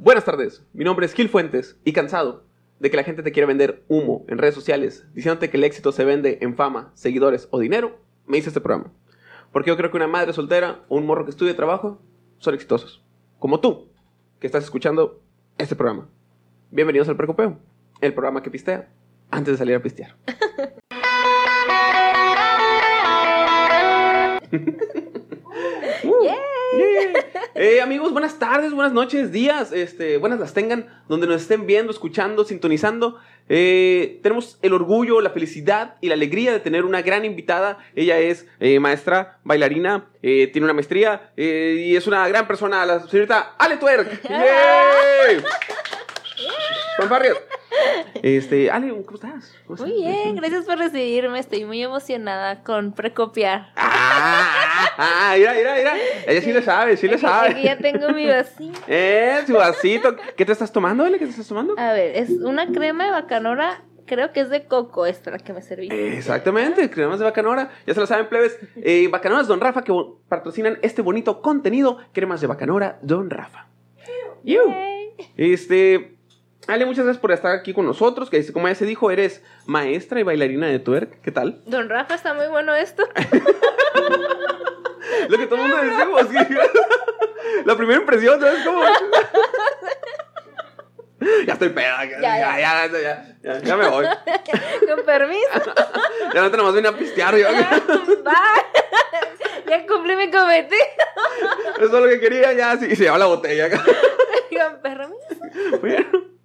Buenas tardes, mi nombre es Gil Fuentes y cansado de que la gente te quiera vender humo en redes sociales, diciéndote que el éxito se vende en fama, seguidores o dinero, me hice este programa. Porque yo creo que una madre soltera o un morro que estudie trabajo son exitosos. Como tú, que estás escuchando este programa. Bienvenidos al Precopeo, el programa que pistea antes de salir a pistear. Yeah. Eh, amigos, buenas tardes, buenas noches, días, este, buenas las tengan, donde nos estén viendo, escuchando, sintonizando. Eh, tenemos el orgullo, la felicidad y la alegría de tener una gran invitada. Ella es eh, maestra, bailarina, eh, tiene una maestría eh, y es una gran persona, la señorita Ale Twerk. ¡Yay! Este, Ale, ¿cómo estás? ¿Cómo estás? Muy bien, gracias por recibirme. Estoy muy emocionada con precopiar. Ah, ah, mira, mira, mira. Ella sí le sabe, sí le Aquí- sabe. aquí ya tengo mi vasito. Eh, su vasito. ¿Qué te estás tomando, Ale? ¿Qué te estás tomando? A ver, es una crema de bacanora. Creo que es de coco esta la que me serví. Exactamente, cremas de Bacanora. Ya se lo saben, plebes. Eh, Bacanoras Don Rafa que patrocinan este bonito contenido. Cremas de Bacanora Don Rafa. You. Este. Ale, muchas gracias por estar aquí con nosotros. Que como ya se dijo, eres maestra y bailarina de twerk. ¿Qué tal? Don Rafa, está muy bueno esto. Lo que todo el mundo decimos. La primera impresión, ¿sabes cómo? Ya estoy peda. Ya, ya, Ya, ya, me voy. con permiso. Ya no tenemos vine a pistear. Yo. Ya cumplí mi cometido. Eso es lo que quería. Ya, sí, se lleva la botella. Con permiso. Bueno.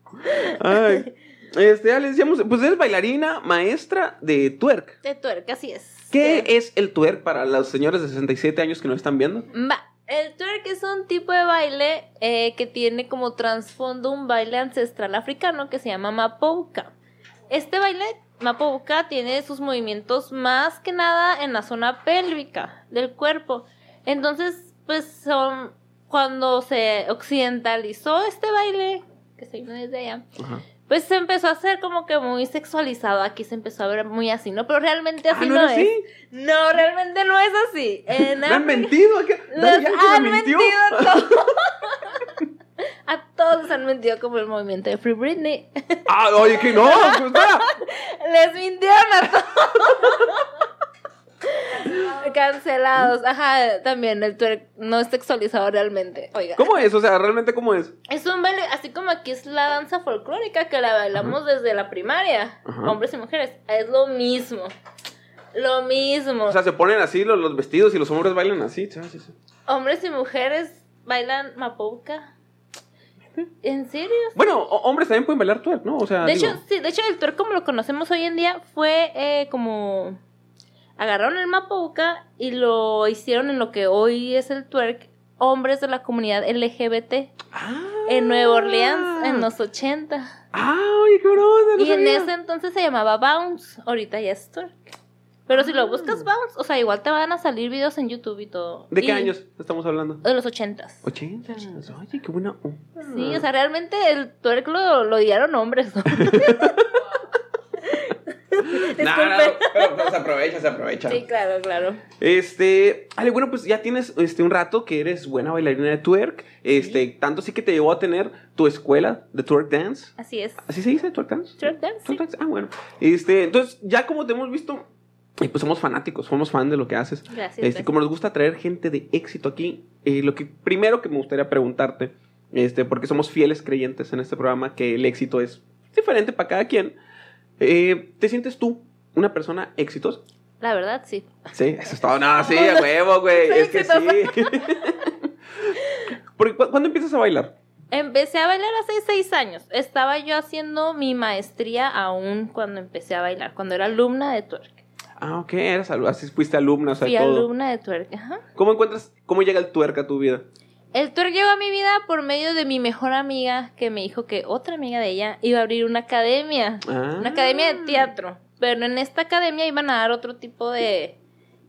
Ay. Este, ya le decíamos, pues eres bailarina, maestra de twerk. De tuerca, así es. ¿Qué es el twerk para los señores de 67 años que nos están viendo? Va. El twerk es un tipo de baile eh, que tiene como trasfondo un baile ancestral africano que se llama mapouka. Este baile, mapouka, tiene sus movimientos más que nada en la zona pélvica del cuerpo. Entonces, pues son cuando se occidentalizó este baile, que desde allá, Ajá. pues se empezó a hacer como que muy sexualizado. Aquí se empezó a ver muy así, ¿no? Pero realmente así Ah, ¿no no, es. así? No, realmente no es así. En ¿Me han mentido? Los han mentido a todos. a todos han mentido como el movimiento de Free Britney. Ah, oye, que no, pues. Les mintieron a todos. Cancelados. Ajá, también el twerk no es sexualizado realmente. Oiga. ¿Cómo es? O sea, ¿realmente cómo es? Es un baile, así como aquí es la danza folclórica que la bailamos desde la primaria, Ajá. hombres y mujeres. Es lo mismo. Lo mismo. O sea, se ponen así los, los vestidos y los hombres bailan así. Sí, sí, sí. hombres y mujeres bailan mapouka. ¿En serio? Bueno, hombres también pueden bailar twerk, ¿no? O sea, De digo, hecho, sí, de hecho el twerk como lo conocemos hoy en día fue eh, como agarraron el mapouka y lo hicieron en lo que hoy es el twerk hombres de la comunidad LGBT Ah. en Nueva Orleans en los 80. Ah, oye, qué broma, no y en ese entonces se llamaba Bounce, ahorita ya es twerk. Pero si lo buscas Bounce, o sea, igual te van a salir videos en YouTube y todo. ¿De qué Y- años estamos hablando? De los 80s. 80. Oye, qué buena. Sí, o sea, realmente el twerk lo, lo dieron hombres. ¿no? No, no, no, Disculpe. pero, pero se aprovecha, se aprovecha. Sí, claro, claro. Este, Ale, bueno, pues ya tienes este, un rato que eres buena bailarina de twerk. Este, tanto sí que te llevó a tener tu escuela de twerk dance. Así es. ¿Así se dice, twerk dance? Twerk dance, sí. Twerk dance, Ah, bueno. Este, entonces, ya como te hemos visto, eh, pues somos fanáticos, somos fan de lo que haces. Gracias. Este, gracias. como nos gusta traer gente de éxito aquí, eh, lo que primero que me gustaría preguntarte, este, porque somos fieles creyentes en este programa, que el éxito es diferente para cada quien. Eh, ¿Te sientes tú una persona exitosa? La verdad, sí. Sí, eso es todo. No, sí, a huevo, güey. Es que sí. Porque, ¿cu- ¿Cuándo empiezas a bailar? Empecé a bailar hace seis años. Estaba yo haciendo mi maestría aún cuando empecé a bailar, cuando era alumna de twerk. Ah, ok, eras así fuiste alumna, o sea, Fui todo. alumna de twerk. Ajá. ¿Cómo encuentras, cómo llega el tuerca a tu vida? El twerk llegó a mi vida por medio de mi mejor amiga que me dijo que otra amiga de ella iba a abrir una academia. Ah. Una academia de teatro. Pero en esta academia iban a dar otro tipo de,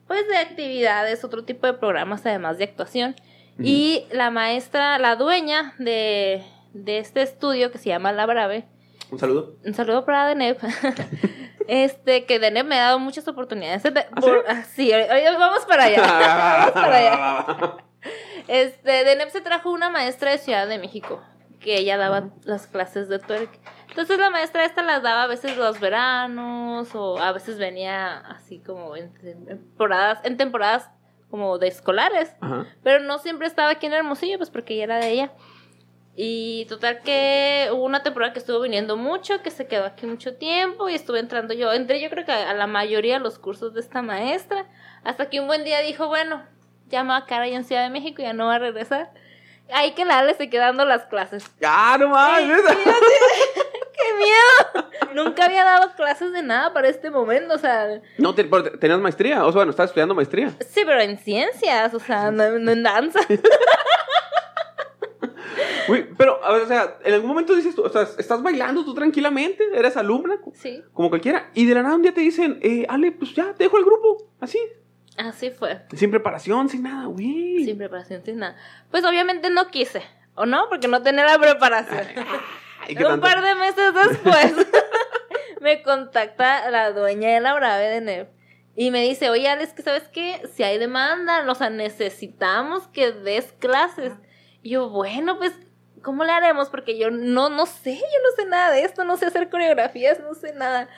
pues, de actividades, otro tipo de programas además de actuación. Y la maestra, la dueña de, de este estudio que se llama La Brave, Un saludo. un saludo para Deneb. este, que Deneb me ha dado muchas oportunidades. De- ¿Ah, por- ah, sí, oye, oye, vamos para allá. vamos para allá. Este, Deneb se trajo una maestra de Ciudad de México que ella daba las clases de twerk. Entonces la maestra esta las daba a veces los veranos o a veces venía así como en temporadas, en temporadas como de escolares. Ajá. Pero no siempre estaba aquí en Hermosillo, pues porque ella era de ella. Y total que hubo una temporada que estuvo viniendo mucho, que se quedó aquí mucho tiempo y estuve entrando yo. Entré yo creo que a la mayoría de los cursos de esta maestra. Hasta que un buen día dijo, bueno, ya me va a quedar ahí en Ciudad de México y ya no va a regresar. Hay que la le se quedando las clases. ¡Ah, no mames! ¡Qué miedo! Nunca había dado clases de nada para este momento, o sea... No, te- pero tenías maestría. O sea, bueno, estabas estudiando maestría. Sí, pero en ciencias, o sea, no, no en danza. Uy, pero, o sea, en algún momento dices tú, o sea, estás bailando tú tranquilamente, eres alumna, Sí, como cualquiera, y de la nada un día te dicen, eh, Ale, pues ya, te dejo el grupo, así, así fue. sin preparación, sin nada, güey. Sin preparación, sin nada. Pues obviamente no quise, ¿o no? Porque no tenía la preparación. Ay, Un par de meses después me contacta la dueña de la Brave de y me dice, oye Alex, que sabes qué, si hay demanda, o sea, necesitamos que des clases. Y yo, bueno, pues, ¿cómo le haremos? Porque yo no, no sé, yo no sé nada de esto, no sé hacer coreografías, no sé nada.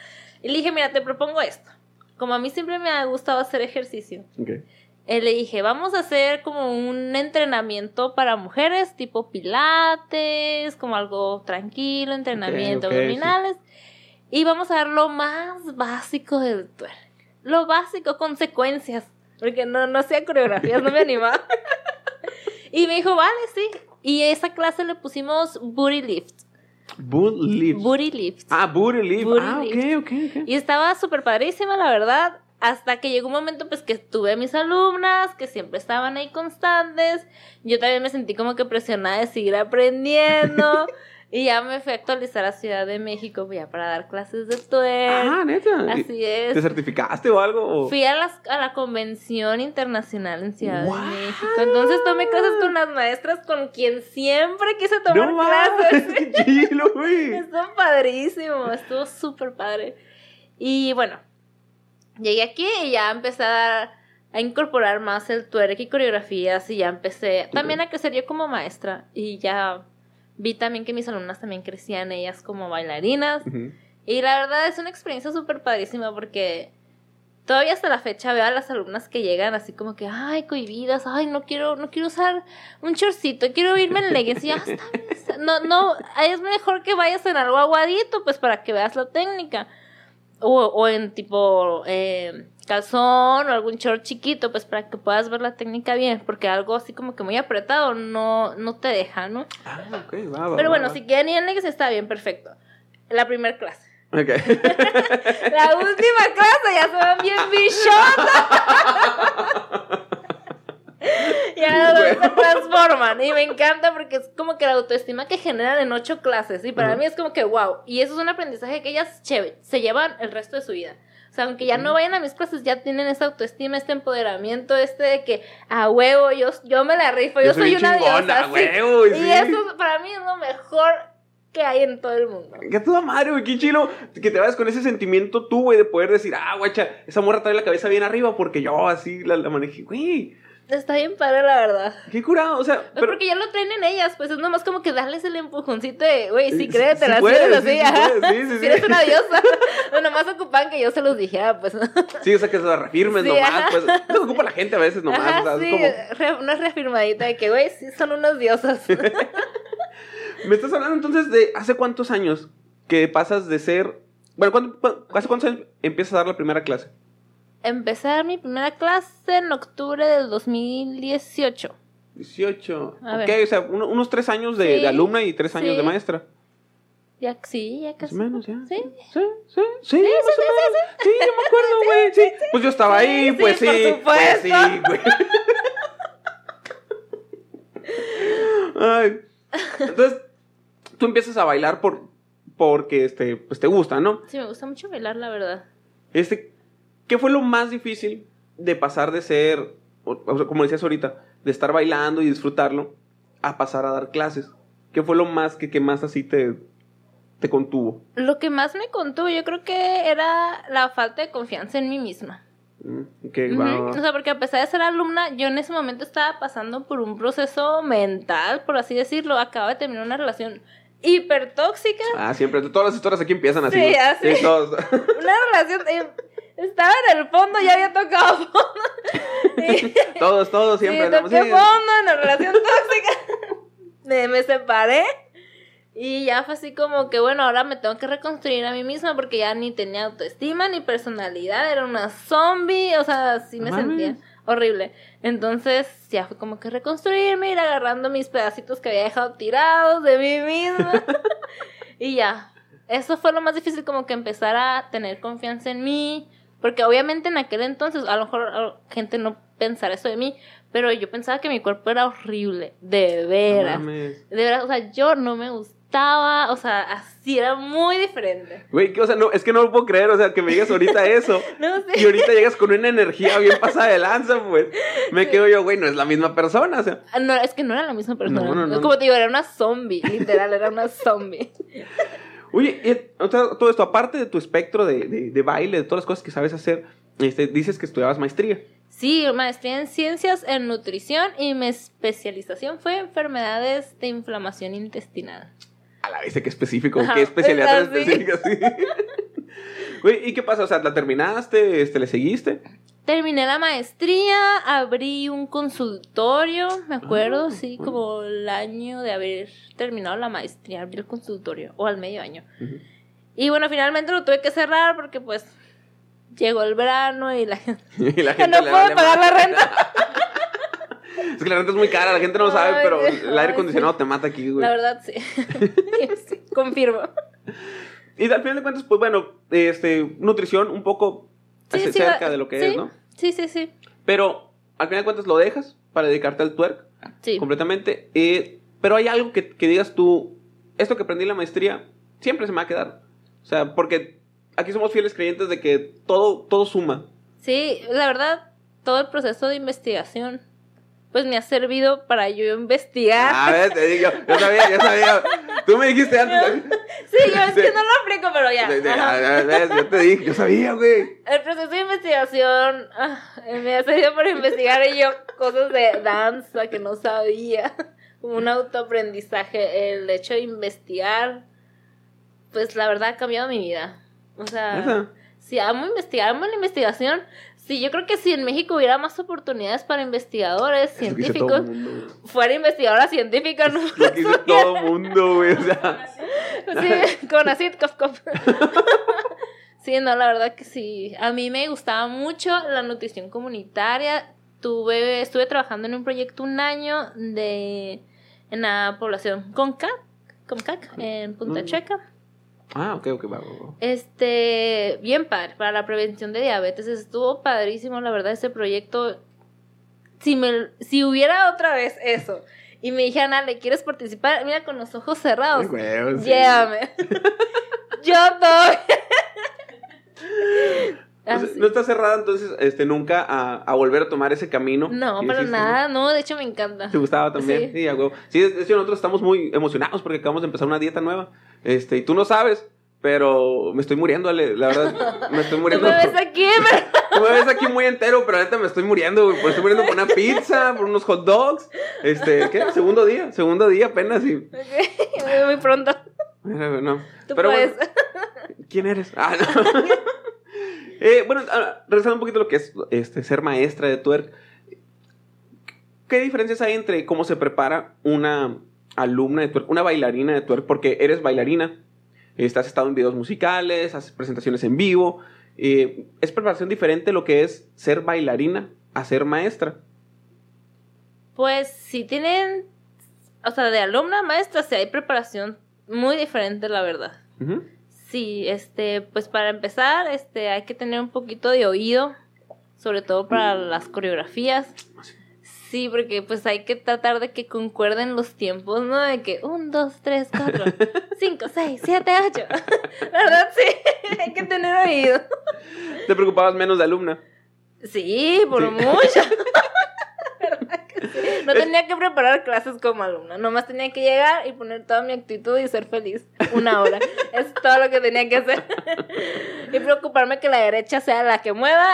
Y le dije, mira, te propongo esto. Como a mí siempre me ha gustado hacer ejercicio, Ok. eh, le dije, vamos a hacer como un entrenamiento para mujeres, tipo pilates, como algo tranquilo, entrenamiento Ok, ok, abdominales. Y vamos a dar lo más básico del twerk. Lo básico, consecuencias. Porque no, no hacía coreografías, no me animaba. y me dijo, vale, sí. Y esa clase le pusimos booty lift. Boot lift. Booty lift. Ah, booty lift. Booty ah, lift. ok, ok, ok. Y estaba súper padrísima, la verdad. Hasta que llegó un momento, pues, que tuve a mis alumnas, que siempre estaban ahí constantes. Yo también me sentí como que presionada de seguir aprendiendo. y ya me fui a actualizar a Ciudad de México, ya para dar clases de twerk. Ah, neta. Así ¿Te es. certificaste o algo? o- Fui a, las- a la convención internacional en Ciudad What? de México. Entonces tomé clases con las maestras con quien siempre quise tomar No clases. mames, qué chilo, güey. Estuvo padrísimo, estuvo súper padre. Y bueno, llegué aquí y ya empecé a, dar- a incorporar más el twerk y coreografías y ya empecé también a crecer yo como maestra y ya vi también que mis alumnas también crecían ellas como bailarinas y la verdad es una experiencia súper padrísima porque todavía hasta la fecha veo a las alumnas que llegan así como que, ay, cohibidas, ay, no quiero, no quiero usar un chorcito, quiero irme en leggings. Y ya está bien, está- no, no, es mejor que vayas en algo aguadito, pues para que veas la técnica. O, o en tipo eh, calzón o algún short chiquito, pues para que puedas ver la técnica bien, porque algo así como que muy apretado no, no te deja, ¿no? Ah, ok, va, va. Pero bueno, va. si quieren ir en leggings está bien, perfecto. La primera clase. Ok. La última clase ya se van bien bichotas. ya se transforman. Y me encanta porque es como que la autoestima que generan en ocho clases. Y para Ujú. mí es como que wow. Y eso es un aprendizaje que ellas che- se llevan el resto de su vida. Sea, aunque ya no vayan a mis clases, ya tienen esa autoestima, este empoderamiento, este de que a huevo, yo, yo me la rifo, yo, Yo soy soy una chingona, diosa. sí. huevo, Y eso para mí es lo mejor que hay en todo el mundo. Que toda madre, güey, qué chilo. Que te vayas con ese sentimiento tú, güey, de poder decir, ah, guacha, esa morra trae la cabeza bien arriba porque yo así la, la manejé. Güey, Está bien padre, la verdad. qué curado. O sea, Es pero. porque ya lo traen en ellas, pues es nomás como que darles el empujoncito de, güey, sí, puedes, eres sí, así, sí ajá. sí, sí, sí. eres una diosa. o nomás ocupan que yo se los dijera, pues. Sí, o sea, que se la reafirmes Sí, nomás. ajá. Pues, eso ocupa la gente a veces nomás. Ajá, o sea, es sí, como- una reafirmadita de que, güey, sí son unas diosas. Me estás hablando entonces de hace cuántos años que pasas de ser. Bueno, ¿cuándo- cu- ¿hace cuántos años empiezas a dar la primera clase? Empecé a dar mi primera clase en octubre del 2018. 18. A ok, ver. o sea, uno- unos tres años de, Sí, de alumna y tres años sí. de maestra. Ya, sí, ya Más casi. o menos, ya. Sí. Sí, sí, sí, más o menos. Sí, yo me acuerdo, güey. Sí, pues yo estaba Sí, ahí, sí, pues sí. por Pues sí, güey. Ay. Entonces, tú empiezas a bailar por porque este pues te gusta, ¿no? Sí, me gusta mucho bailar, la verdad. Este ¿qué fue lo más difícil de pasar de ser o- o sea, como decías ahorita, de estar bailando y disfrutarlo a pasar a dar clases? ¿Qué fue lo más que, que más así te te contuvo? Lo que más me contó, yo creo que era la falta de confianza en mí misma. Mm, que Ujú. va- O sea, porque a pesar de ser alumna, yo en ese momento estaba pasando por un proceso mental, por así decirlo. Acabo de terminar una relación hipertóxica. Ah, siempre. Todas las historias aquí empiezan así. Sí, así. Sí, todos. Una relación. Estaba en el fondo, ya había tocado fondo. Y- todos, todos siempre. sí, toqué sí. fondo en la relación tóxica. me, me separé. Y ya fue así como que, bueno, ahora me tengo que reconstruir a mí misma porque ya ni tenía autoestima ni personalidad, era una zombie, o sea, así me mames. sentía horrible. Entonces ya fue como que reconstruirme, ir agarrando mis pedacitos que había dejado tirados de mí misma. y ya, eso fue lo más difícil, como que empezar a tener confianza en mí, porque obviamente en aquel entonces, a lo mejor a- gente no pensara eso de mí, pero yo pensaba que mi cuerpo era horrible, de No veras. mames. De verdad, o sea, yo no me gustaba, o sea, así era muy diferente. Güey, que, o sea, no, es que no lo puedo creer, o sea, que me digas ahorita eso. No sé. Y ahorita llegas con una energía bien pasada de lanza, pues. Me quedo yo, güey, no es la misma persona, o sea. Ah, No, es que no era la misma persona. No, no, no. Como te digo, era una zombie, literal, era una zombie. Oye, y, o sea, todo esto, aparte de tu espectro de, de, de baile, de todas las cosas que sabes hacer, este, dices que estudiabas maestría. Sí, maestría en ciencias en nutrición y mi especialización fue enfermedades de inflamación intestinal. A la vez, qué específico, qué especialidad es específica, sí. ¿y qué pasa? O sea, ¿la terminaste? Este, ¿Le seguiste? Terminé la maestría, abrí un consultorio, me acuerdo, Ah, sí, bueno. como el año de haber terminado la maestría, abrí el consultorio, o al medio año. Y bueno, finalmente lo tuve que cerrar porque pues llegó el verano y la gente... Y la no puedo vale pagar la renta. Es que la renta es muy cara, la gente no lo sabe, Ay, pero el aire acondicionado sí. te mata aquí, güey. La verdad, sí. Sí, confirmo. Y al final de cuentas, pues bueno, este, nutrición un poco Sí, sí, cerca va- de lo que es, ¿no? Sí, sí, sí. Pero al final de cuentas lo dejas para dedicarte al twerk Sí. completamente. eh, pero hay algo que, que digas tú, esto que aprendí en la maestría siempre se me va a quedar. O sea, porque aquí somos fieles creyentes de que todo, todo suma. Sí, la verdad, todo el proceso de investigación, pues me ha servido para yo investigar. A ver, te digo, yo sabía, yo sabía. Tú me dijiste antes. sí, yo es que no lo aplico, pero ya. De- de- yo te dije, yo sabía, güey. El proceso de investigación ah, me ha servido para investigar y yo cosas de danza que no sabía. Como un autoaprendizaje. El hecho de investigar, pues la verdad ha cambiado mi vida. O sea, si amo investigar, amo la investigación. Sí, yo creo que si en México hubiera más oportunidades para investigadores científicos, fuera investigadora científica, no. Lo que dice todo el mundo, güey. O sea, Sí, con así, cof, cof. Sí, no, la verdad que sí. A mí me gustaba mucho la nutrición comunitaria. Tuve, estuve trabajando en un proyecto un año de en la población Concac, Concac en Punta Mm. Checa. Ah, ok, ok, va, va, va. Este, bien padre, para la prevención de diabetes. Estuvo padrísimo, la verdad, ese proyecto. Si, me, si hubiera otra vez eso y me dijeran, Ale, ¿quieres participar? Mira, con los ojos cerrados. Güey, sí. Llévame. Yo doy. O sea, Así. no está cerrada entonces este, nunca a, a volver a tomar ese camino. No, para nada, no, de hecho me encanta. ¿Te gustaba también? Sí. Sí, a huevo. Sí, de hecho nosotros estamos muy emocionados porque acabamos de empezar una dieta nueva. Este, y tú no sabes, pero me estoy muriendo, Ale, la verdad. Me estoy Tú muriendo. me ves aquí, pero... Tú me ves aquí muy entero, pero ahorita me estoy muriendo, güey. Pues estoy muriendo por una pizza, por unos hot dogs. Este, ¿qué? Segundo día, segundo día apenas y... Ok, Muy pronto. Mira, no. Tú Pero puedes. bueno, ¿quién eres? Ah, no. Eh, bueno, ah, regresando un poquito a lo que es este, ser maestra de twerk. ¿Qué diferencias hay entre cómo se prepara una alumna de twerk, una bailarina de twerk? Porque eres bailarina, este, has estado en videos musicales, haces presentaciones en vivo. eh, ¿Es preparación diferente lo que es ser bailarina a ser maestra? Pues si tienen, o sea, de alumna a maestra, sí hay preparación muy diferente, la verdad. Sí, este, pues para empezar, este, hay que tener un poquito de oído, sobre todo para las coreografías. Sí, porque pues hay que tratar de que concuerden los tiempos, ¿no? De que un, dos, tres, cuatro, cinco, seis, siete, ocho. La verdad, sí, hay que tener oído. ¿Te preocupabas menos de alumna? Sí, por Sí. mucho. No tenía que preparar clases como alumna, nomás tenía que llegar y poner toda mi actitud y ser feliz una hora. es todo lo que tenía que hacer. y preocuparme que la derecha sea la que mueva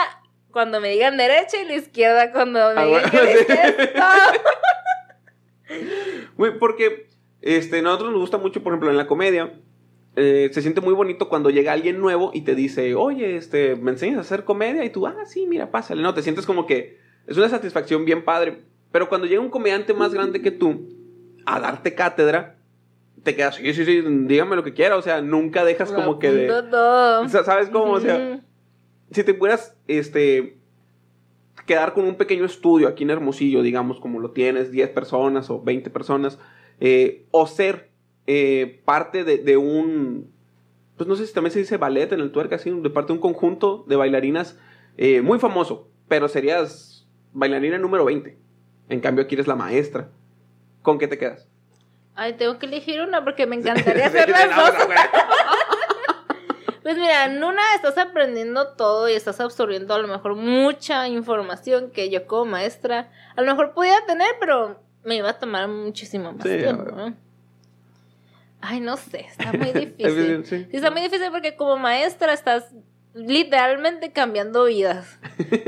cuando me digan derecha y la izquierda cuando me Ah, digan bueno, que la sí. izquierda. Güey, porque este, nosotros nos gusta mucho, por ejemplo, en la comedia. eh, se siente muy bonito cuando llega alguien nuevo y te dice, oye, este, ¿me enseñas a hacer comedia? Y tú, ah, sí, mira, pásale. No, te sientes como que es una satisfacción bien padre. Pero cuando llega un comediante más grande que tú a darte cátedra, te quedas, sí, sí, sí, dígame lo que quiera. O sea, nunca dejas como que de... Apunto todo. O sea, ¿Sabes cómo? O sea, si te pudieras este, quedar con un pequeño estudio aquí en Hermosillo, digamos, como lo tienes, 10 personas o 20 personas, eh, o ser eh, parte de, de un, pues no sé si también se dice ballet en el tuerca, así, de parte de un conjunto de bailarinas eh, muy famoso, pero serías bailarina número 20. En cambio, aquí eres la maestra. ¿Con qué te quedas? Ay, tengo que elegir una porque me encantaría hacer las dos. Pues mira, en una estás aprendiendo todo y estás absorbiendo a lo mejor mucha información que yo como maestra a lo mejor podía tener, pero me iba a tomar muchísimo más Sí, tiempo. Ay, no sé, está muy difícil. Sí, está muy difícil porque como maestra estás literalmente cambiando vidas.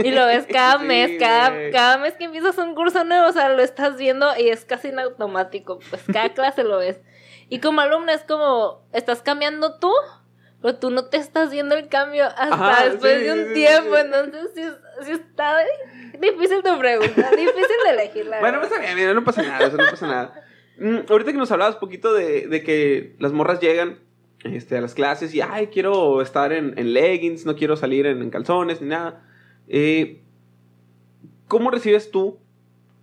Y lo ves cada Sí, mes, cada, cada mes que empiezas un curso nuevo, o sea, lo estás viendo y es casi en automático. Pues cada clase lo ves. Y como alumna es como, estás cambiando tú, pero tú no te estás viendo el cambio hasta Ajá, después sí, de un sí, tiempo. Entonces, sí, es- sí está difícil tu pregunta, difícil de elegir la Bueno, verdad. pues mira, no pasa nada, eso no pasa nada. Mm, ahorita que nos hablabas poquito de, de que las morras llegan este, a las clases y, ay, quiero estar en, leggings, no quiero salir en, en calzones ni nada. Eh, ¿Cómo recibes tú,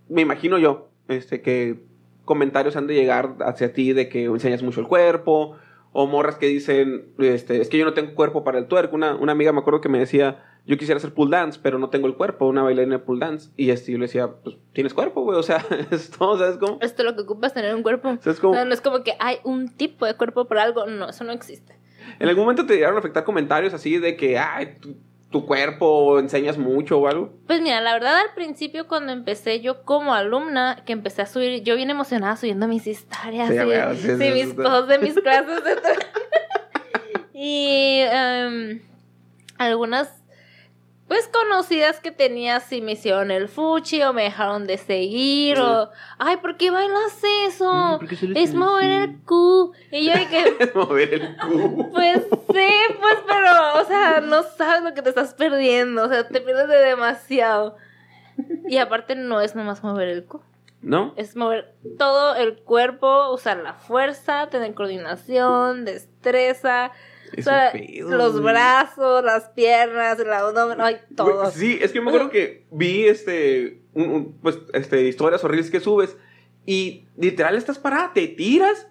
me imagino yo, este, que comentarios han de llegar hacia ti de que enseñas mucho el cuerpo, o morras que dicen, este, es que yo no tengo cuerpo para el tuerco. Una, una amiga me acuerdo que me decía, yo quisiera hacer pull dance, pero no tengo el cuerpo, una bailarina de pull dance. Y este, yo le decía, pues, tienes cuerpo, güey, o sea, es todo, ¿sabes cómo? Esto lo que ocupas es tener un cuerpo. ¿Sabes cómo? No, no es como que hay un tipo de cuerpo por algo. No, eso no existe. ¿En algún momento te llegaron a afectar comentarios así de que, ay, tu, tu cuerpo enseñas mucho o algo? Pues mira, la verdad al principio cuando empecé yo como alumna, que empecé a subir, yo bien emocionada subiendo mis historias, Sí, y, güey, sí, sí, sí, sí, mis posts de mis clases. de y em, algunas, pues conocidas que tenía, si me hicieron el fuchi o me dejaron de seguir o, ay, ¿por qué bailas eso? Mm, ¿por qué solo es mover el cu. Y yo dije, Mover el cubo. pues sí, pues pero, o sea, no sabes lo que te estás perdiendo, o sea, te pierdes de demasiado. Y aparte no es nomás mover el cu, ¿No? es mover todo el cuerpo, usar la fuerza, tener coordinación, destreza, o sea, pedo, los güey. brazos, las piernas, el abdomen, ay, todo. Sí, es que yo me acuerdo que vi este, un- un, pues, este, historias horribles que subes y literal estás parada, te tiras,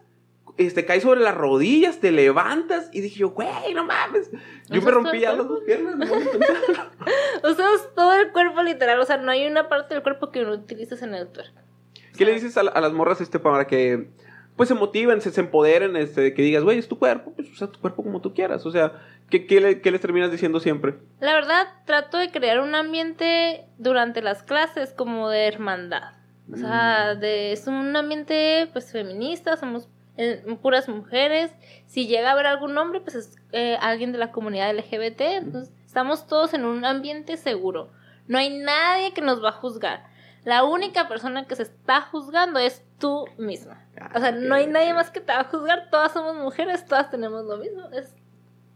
este, caes sobre las rodillas, te levantas y dije yo, güey, no mames. Yo me rompí ya las dos piernas. no mames. Usas todo el cuerpo literal, o sea, no hay una parte del cuerpo que no utilices en el twerk. ¿Qué le dices a, a las morras este para que pues se motiven, se, se empoderen, este, que digas, güey, es tu cuerpo, pues usa tu cuerpo como tú quieras? O sea, ¿qué, qué, le- qué les terminas diciendo siempre? La verdad, trato de crear un ambiente durante las clases como de hermandad. O sea, de, es un ambiente pues feminista, somos eh, puras mujeres. Si llega a haber algún hombre, pues es eh, alguien de la comunidad LGBT. Entonces, estamos todos en un ambiente seguro. No hay nadie que nos va a juzgar. La única persona que se está juzgando es tú misma. O sea, no hay nadie más que te va a juzgar. Todas somos mujeres, todas tenemos lo mismo. Es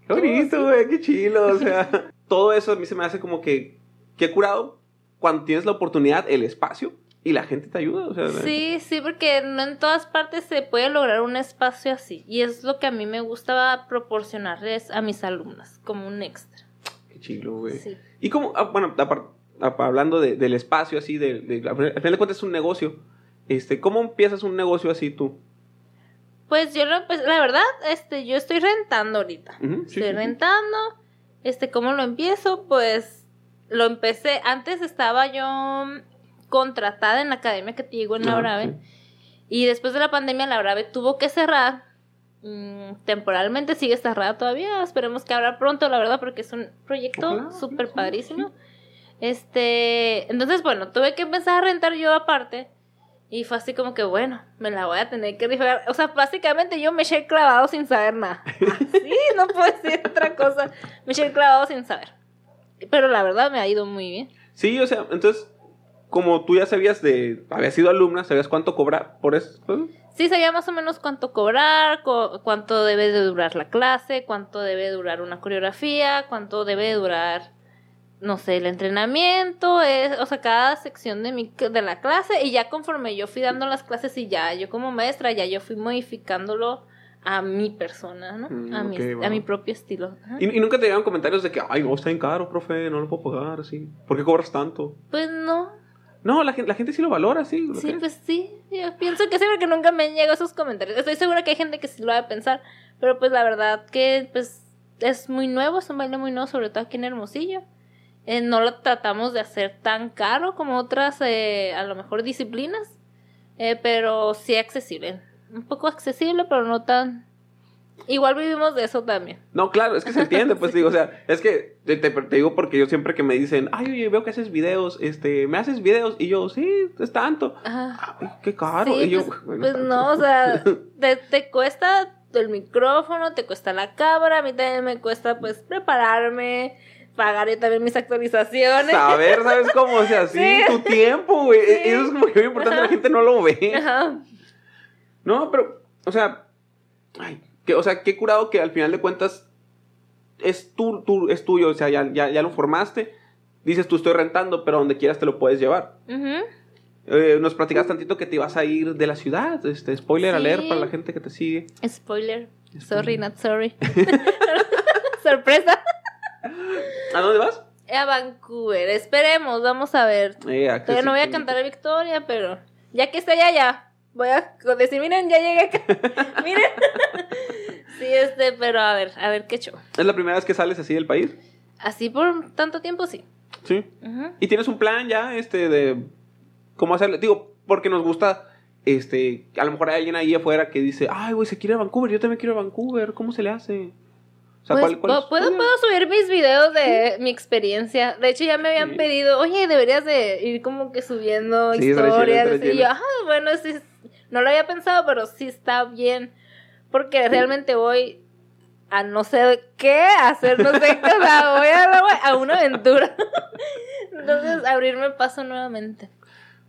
Qué bonito, güey, qué chilo, o sea. todo eso a mí se me hace como que, qué curado cuando tienes la oportunidad, el espacio y la gente te ayuda, o sea. Sí, sí, porque no en todas partes se puede lograr un espacio así. Y es lo que a mí me gustaba proporcionarles a mis alumnas, como un extra. Qué chilo, güey. Sí. Y como, ah, bueno, ap- hablando de- del espacio así, de, de- al final de cuentas es un negocio. Este, ¿cómo empiezas un negocio así tú? Pues yo lo empecé- la verdad, este, yo estoy rentando ahorita. Sí, estoy sí, sí. rentando. Este, ¿cómo lo empiezo? Pues lo empecé, antes estaba yo contratada en la academia que te digo en la Ah, Brave. Y después de la pandemia, la Brave tuvo que cerrar. Mm, temporalmente sigue cerrada todavía. Esperemos que abra pronto, la verdad, porque es un proyecto súper padrísimo. Este, entonces, bueno, tuve que empezar a rentar yo aparte. Y fue así como que, bueno, me la voy a tener que rifar. O sea, básicamente yo me eché el clavado sin saber nada. Así, no puedo decir otra cosa. Me eché el clavado sin saber. Pero la verdad me ha ido muy bien. Sí, o sea, entonces, como tú ya sabías de, habías sido alumna, sabías cuánto cobrar por eso. Sí, sabía más o menos cuánto cobrar, cu- cuánto debe de durar la clase, cuánto debe durar una coreografía, cuánto debe durar, no sé, el entrenamiento, es, o sea, cada sección de, mi, de la clase y ya conforme yo fui dando las clases y ya yo como maestra, ya yo fui modificándolo a mi persona, ¿no? Mm, a, mi, a mi propio estilo. Y, y nunca te llegaron comentarios de que, ay, no, está bien caro, profe, no lo puedo pagar, así. ¿Por qué cobras tanto? Pues no, No, la gente, la gente sí lo valora, sí. lo Sí, pues sí. Yo pienso que sí, porque nunca me han llegado esos comentarios. Estoy segura que hay gente que sí lo va a pensar. Pero pues la verdad que pues es muy nuevo, es un baile muy nuevo, sobre todo aquí en Hermosillo. Eh, no lo tratamos de hacer tan caro como otras, eh, a lo mejor, disciplinas. Eh, pero sí accesible. Un poco accesible, pero no tan... Igual vivimos de eso también. No, claro, es que se entiende, pues digo, o sea, es que te, te- te digo porque yo siempre que me dicen, ay, oye, veo que haces videos, este, ¿me haces videos? Y yo, sí, es tanto. Ajá. Ay, qué caro. Sí, y yo, pues, "Bueno, pues no, o sea, te, te cuesta el micrófono, te cuesta la cámara, a mí también me cuesta pues prepararme, pagar yo también mis actualizaciones. Saber, ¿sabes cómo? O sea, sí, Sí. tu tiempo, güey. Sí. Eso es como que muy importante, la Ajá. gente no lo ve. Ajá. No, pero, o sea, ay, que, o sea, qué curado que al final de cuentas es, tu, tu- es tuyo, o sea, ya, ya, ya lo formaste. Dices, tú estoy rentando, pero donde quieras te lo puedes llevar. Eh, nos platicas tantito que te ibas a ir de la ciudad. Este, spoiler Sí. alert para la gente que te sigue. Spoiler. Spoiler. Sorry, not sorry. Sorpresa. ¿A dónde vas? A Vancouver. Esperemos, vamos a ver. No voy a cantar a Victoria, pero ya que esté allá, ya. Voy a decir, miren, ya llegué acá. miren. sí, este, pero a ver, a ver qué show. ¿Es la primera vez que sales así del país? Así por tanto tiempo, sí. Sí. ¿Y tienes un plan ya, este, de cómo hacerle? Digo, porque nos gusta, este, a lo mejor hay alguien ahí afuera que dice, ay, güey, se quiere ir a Vancouver, yo también quiero ir a Vancouver, ¿cómo se le hace? O sea, Pues, ¿cuál, cuál pu- es- ¿puedo, cuál puedo subir mis videos de mi experiencia. De hecho, ya me habían Sí. pedido, oye, deberías de ir como que subiendo Sí, historias. y yo, ah, bueno, sí, no lo había pensado, pero sí está bien. Porque realmente voy a no sé qué hacer, no sé qué, o sea, voy a, a una aventura. Entonces, abrirme paso nuevamente.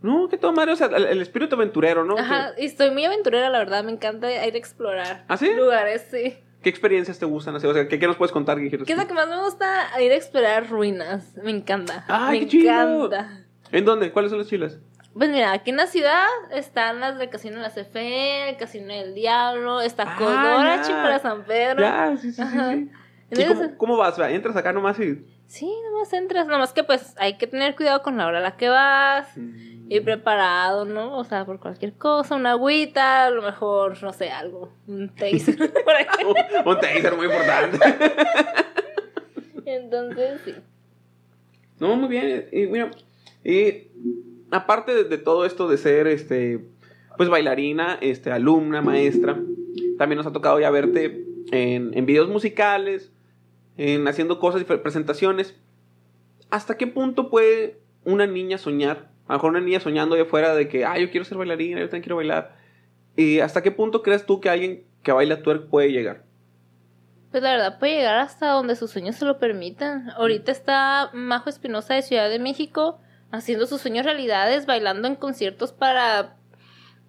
No, que todo madre, o sea, el, el espíritu aventurero, ¿no? Ajá, y estoy muy aventurera, la verdad, me encanta ir a explorar ¿Ah, sí? lugares, sí. ¿Qué experiencias te gustan? O sea, ¿qué, qué nos puedes contar, Guijeros? ¿Qué es lo que más me gusta? Ir a explorar ruinas. Me encanta. ¡Ay, me qué chido! encanta. ¿En dónde? ¿Cuáles son las chilas? Pues mira, aquí en la ciudad están las del Casino de la CFE, el Casino del Diablo, está Ah, Codora, ya. para San Pedro. Ya, sí, sí, sí. Sí. ¿Y Entonces- cómo, cómo vas? Entras acá nomás y... Sí, nomás entras. Nomás que pues hay que tener cuidado con la hora a la que vas. Ir preparado, ¿no? O sea, por cualquier cosa, una agüita, a lo mejor, no sé, algo, un taser. Un taser muy importante. Entonces, sí. No, muy bien. Y mira, y aparte de, de todo esto de ser, este, pues bailarina, este, alumna, maestra, también nos ha tocado ya verte en, en videos musicales, en haciendo cosas, difer- presentaciones. ¿Hasta qué punto puede una niña soñar? A lo mejor una niña soñando allá afuera de que, ah, yo quiero ser bailarina, yo también quiero bailar. ¿Y hasta qué punto crees tú que alguien que baila twerk puede llegar? Pues la verdad puede llegar hasta donde sus sueños se lo permitan. Ahorita está Majo Espinosa de Ciudad de México haciendo sus sueños realidades, bailando en conciertos para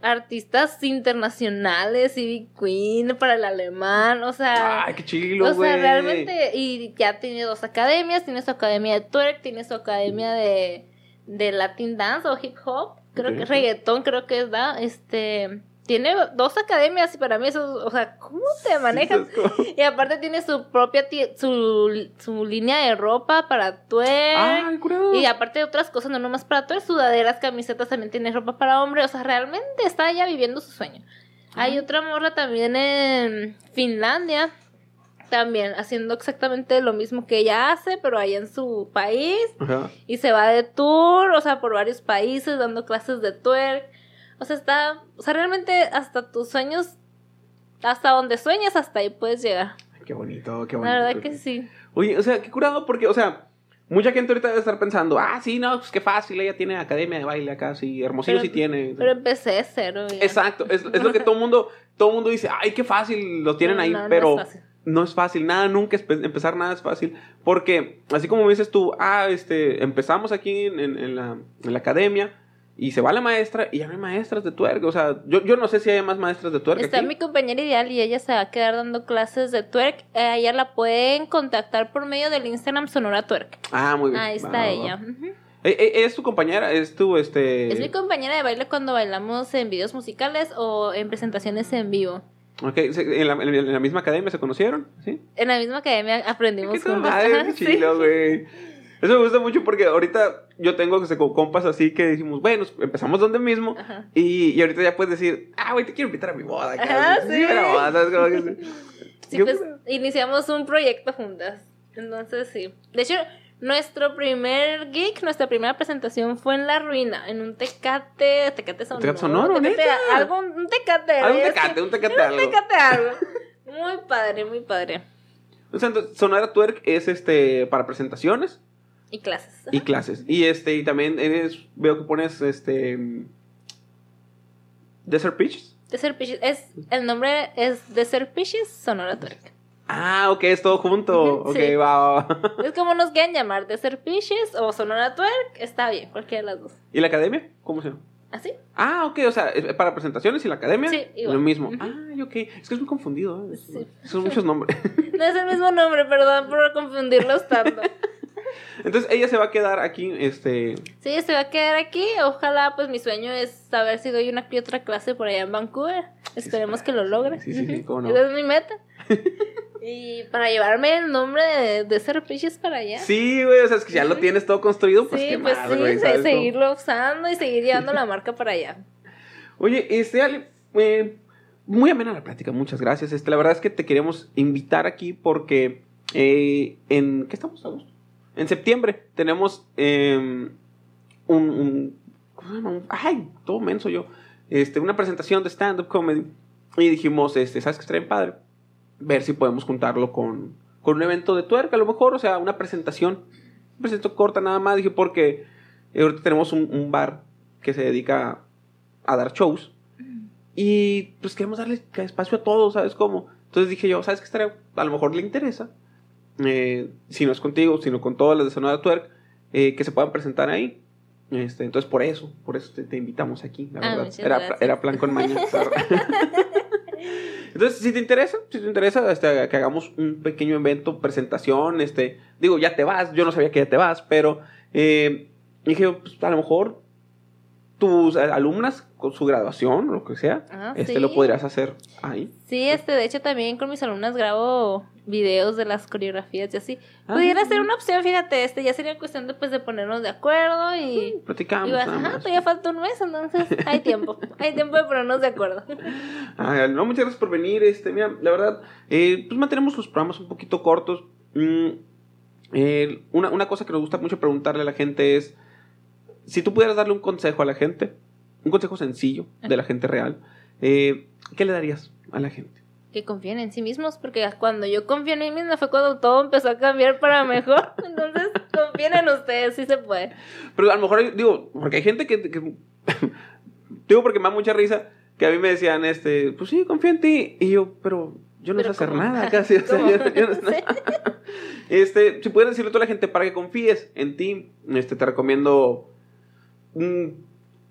artistas internacionales, Ivy Queen, para el alemán, o sea... Ay, qué chilo, o sea, realmente, y ya tiene dos academias, tiene su academia de twerk, tiene su academia de, de Latin dance o hip hop, creo Ok. que reggaetón, creo que es, da, este, tiene dos academias y para mí eso, o sea, ¿cómo te manejas? Sí, Y aparte tiene su propia, su, su línea de ropa para. Ay, curado. Y aparte de otras cosas, no nomás para twerk, sudaderas, camisetas, también tiene ropa para hombre. O sea, realmente está ya viviendo su sueño. Hay otra morra también en Finlandia, también haciendo exactamente lo mismo que ella hace, pero allá en su país. Ajá. Y se va de tour, o sea, por varios países, dando clases de twerk. O sea, está, o sea, realmente hasta tus sueños, hasta donde sueñas, hasta ahí puedes llegar. Qué bonito, qué bonito. La verdad que sí. Oye, o sea, qué curado, porque, o sea, mucha gente ahorita debe estar pensando, ah, sí, no, pues qué fácil, ella tiene academia de baile acá, sí, Hermosillo Pero- sí tiene. Pero empecé de cero. ya. Exacto, es, es lo que todo mundo, todo mundo dice, ay, qué fácil, lo tienen No, ahí, no, no pero es fácil. no es fácil, nada, nunca empezar nada es fácil, porque así como me dices tú, ah, este, empezamos aquí en, en- en la, en la academia y se va la maestra y ya no hay maestras de twerk, o sea, yo, yo no sé si hay más maestras de twerk Está aquí. mi compañera ideal y ella se va a quedar dando clases de twerk. Eh, ella la pueden contactar por medio del Instagram Sonora Twerk. Ah, muy bien. Ahí está va, ella. Eh, eh, ¿Es tu compañera? ¿Es tu, este...? Es mi compañera de baile cuando bailamos en videos musicales o en presentaciones en vivo. Ok, ¿en la, en la misma academia se conocieron? ¿Sí? En la misma academia aprendimos juntos. Ajá, qué chilo, güey. Eso me gusta mucho porque ahorita yo tengo compas así que dijimos, bueno, empezamos donde mismo Ajá. y, y ahorita ya puedes decir, ah, güey, te quiero invitar a mi boda. Ajá, sí. pero, ¿sabes? Como que sí. Sí, Yo- pues iniciamos un proyecto juntas. Entonces, sí. De hecho, nuestro primer gig, nuestra primera presentación fue en La Ruina, en un tecate, tecate sonoro. ¿Tecate sonoro, tecate, algo, un tecate. Ah, un tecate, un tecate algo. Un tecate algo. Muy padre, muy padre. O sea, entonces, Sonora Twerk es este para presentaciones Y clases. y clases. Y este, y también eres, veo que pones este Desert Pitches. Desert Pitches, es, el nombre es Desert Pitches Sonora Twerk. Ah, ok, es todo junto. Ok, sí. va. Es como nos quieran llamar, Desert Pitches o Sonora Twerk, está bien, cualquiera de las dos. ¿Y la academia? ¿Cómo se llama? ¿Así? Ah, ok, o sea, para presentaciones y la academia. Sí, igual. Lo mismo. Ah, ok. Es que es muy confundido. ¿eh? Sí. Son muchos nombres. No es el mismo nombre, perdón por confundirlos tanto. Entonces ella se va a quedar aquí, este. Sí, se va a quedar aquí. Ojalá, pues mi sueño es saber si doy una otra clase por allá en Vancouver. Esperemos que lo logre. Sí, sí, sí, cómo no. Esa es mi meta. y para llevarme el nombre de, de para allá. Sí, güey, o sea, es que ya lo tienes todo construido, pues Sí, qué pues más, sí, seguirlo usando y seguir llevando la marca para allá. Oye, este, Ale, eh, muy amena la plática, muchas gracias. Este, la verdad es que te queremos invitar aquí porque eh, en, ¿qué estamos? ¿Agosto? En septiembre tenemos eh, un, un- ¿cómo se llama? Un- ay, todo menso yo, este, una presentación de stand-up comedy y dijimos, este, ¿sabes qué estaría bien padre? Ver si podemos juntarlo con, con un evento de tuerca, a lo mejor, o sea, una presentación, presentación corta nada más, dije, porque eh, ahorita tenemos un, un bar que se dedica a dar shows. Y pues queremos darle espacio a todos, ¿sabes cómo? Entonces dije yo, ¿sabes qué estaría? A lo mejor le interesa. Eh, si no es contigo, sino con todas las de Sonora Twerk, eh, que se puedan presentar ahí. Este, entonces por eso, por eso te, te invitamos aquí, la Ah, verdad. Era, era plan con maña. Entonces, si te interesa, si te interesa este, que hagamos un pequeño evento, presentación, este, digo, ya te vas, yo no sabía que ya te vas, pero eh, dije, pues, a lo mejor tus alumnas con su graduación o lo que sea, Ah, este sí. lo podrías hacer ahí. Sí, este, de hecho también con mis alumnas grabo videos de las coreografías y así. Ah, Pudiera sí. ser una opción, fíjate, este, ya sería cuestión de, pues, de ponernos de acuerdo y... Platicamos. y vas, nada ajá, más. todavía falta un mes, entonces hay tiempo. hay tiempo de ponernos de acuerdo. Ah, no, muchas gracias por venir. Este, mira, la verdad, eh, pues mantenemos los programas un poquito cortos. Mm, eh, una, una cosa que nos gusta mucho preguntarle a la gente es, si tú pudieras darle un consejo a la gente, un consejo sencillo de la gente real, eh, ¿qué le darías a la gente? que confíen en sí mismos, porque cuando yo confié en mí misma fue cuando todo empezó a cambiar para mejor. Entonces, confíen en ustedes, sí se puede. Pero a lo mejor, digo, porque hay gente que... que- digo porque me da mucha risa que a mí me decían, este, pues sí, confío en ti. Y yo, pero yo no sé Pero hacer ¿cómo? nada casi. o sea, yo- yo no sé Sí. Este, si puedes decirle a toda la gente para que confíes en ti, este, te recomiendo mm,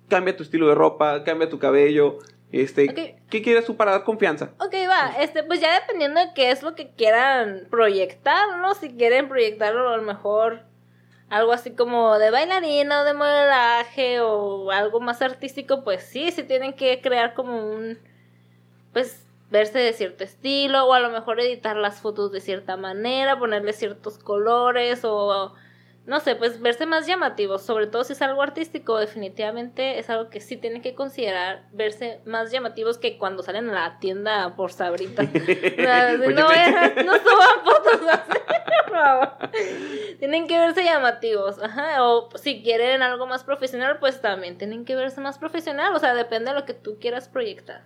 cambia tu estilo de ropa, cambia tu cabello, este. ¿qué quieres tú para dar confianza? Ok, va, este, pues ya dependiendo de qué es lo que quieran proyectar, ¿no? Si quieren proyectarlo a lo mejor algo así como de bailarina o de modelaje o algo más artístico, pues sí, sí tienen que crear como un, pues verse de cierto estilo o a lo mejor editar las fotos de cierta manera, ponerle ciertos colores o no sé, pues verse más llamativos, sobre todo si es algo artístico, definitivamente es algo que sí tienen que considerar, verse más llamativos que cuando salen a la tienda por sabritas. O sea, si Oye, no, vayan- no suban fotos así, por favor. Tienen que verse llamativos, ajá, o si quieren algo más profesional, pues también tienen que verse más profesional, o sea, depende de lo que tú quieras proyectar.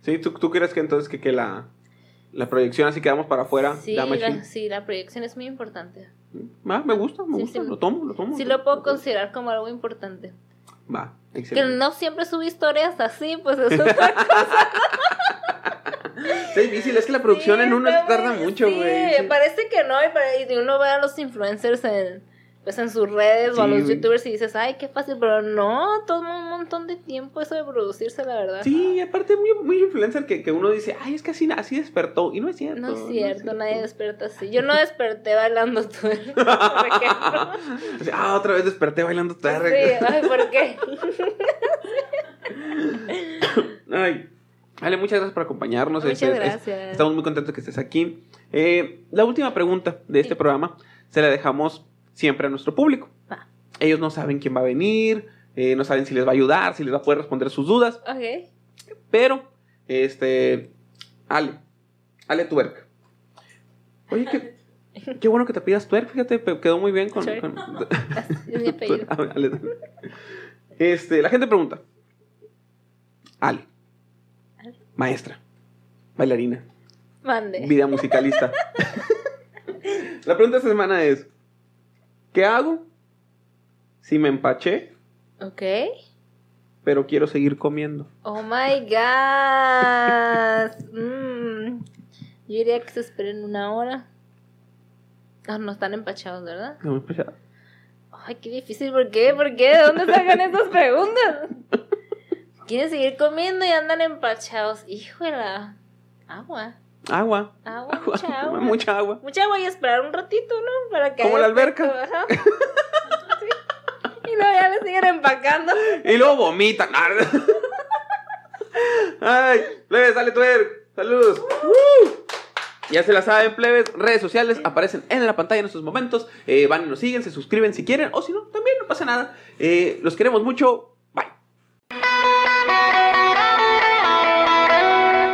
¿Sí? ¿Tú, tú crees que entonces que, que la, la proyección así quedamos para afuera? Sí, la, sí, la proyección es muy importante. Me gusta, me Sí, gusta, sí. lo tomo, lo tomo. Sí lo puedo considerar como algo importante. Va, Que excelente. no siempre subo historias así, pues eso es otra cosa. Está difícil, es que la producción en uno tarda mucho, güey. Sí. parece que no, y uno ve a los influencers en, en sus redes o a los youtubers y dices, ay, qué fácil, pero no, toma un montón de tiempo eso de producirse, la verdad. Sí, aparte muy, muy influencer que, que uno dice, ay, es que así, así despertó. Y no es cierto. No es cierto, nadie despierta así. Yo no desperté bailando twerk, por ejemplo. Ah, otra vez desperté bailando twerk. Sí, ay, ¿por qué? Ay. Vale, muchas gracias por acompañarnos. Muchas Este, es- gracias. estamos muy contentos que estés aquí. Eh, la última pregunta de este Sí. programa se la dejamos siempre a nuestro público. Ellos no saben quién va a venir, eh, no saben si les va a ayudar, si les va a poder responder sus dudas, Ok. pero, este, Ale, Ale Twerk. Oye, qué, qué bueno que te pidas Twerk, fíjate, quedó muy bien con... Con-. Este, la gente pregunta, Ale, maestra, bailarina, Mande. vida musicalista. La pregunta de esta semana es: ¿Qué hago si me empaché, Ok. pero quiero seguir comiendo? Oh my god. Mm. Yo diría que se esperen una hora. Ah, no están empachados, ¿verdad? No me he empachado. Ay, qué difícil. ¿Por qué? ¿Por qué? ¿De dónde sacan esas preguntas? Quieren seguir comiendo y andan empachados. Híjola. Agua. Agua. Agua, mucha agua. Mucha agua. Mucha agua y esperar un ratito, ¿no? Para que Como la alberca. ajá. Sí. Y luego ya le siguen empacando. Y luego vomitan. Ay, plebes, dale twerk. Saludos. Ya se la saben, plebes. Redes sociales aparecen en la pantalla en estos momentos. Eh, van y nos siguen, se suscriben si quieren. O si no, también no pasa nada. Eh, los queremos mucho.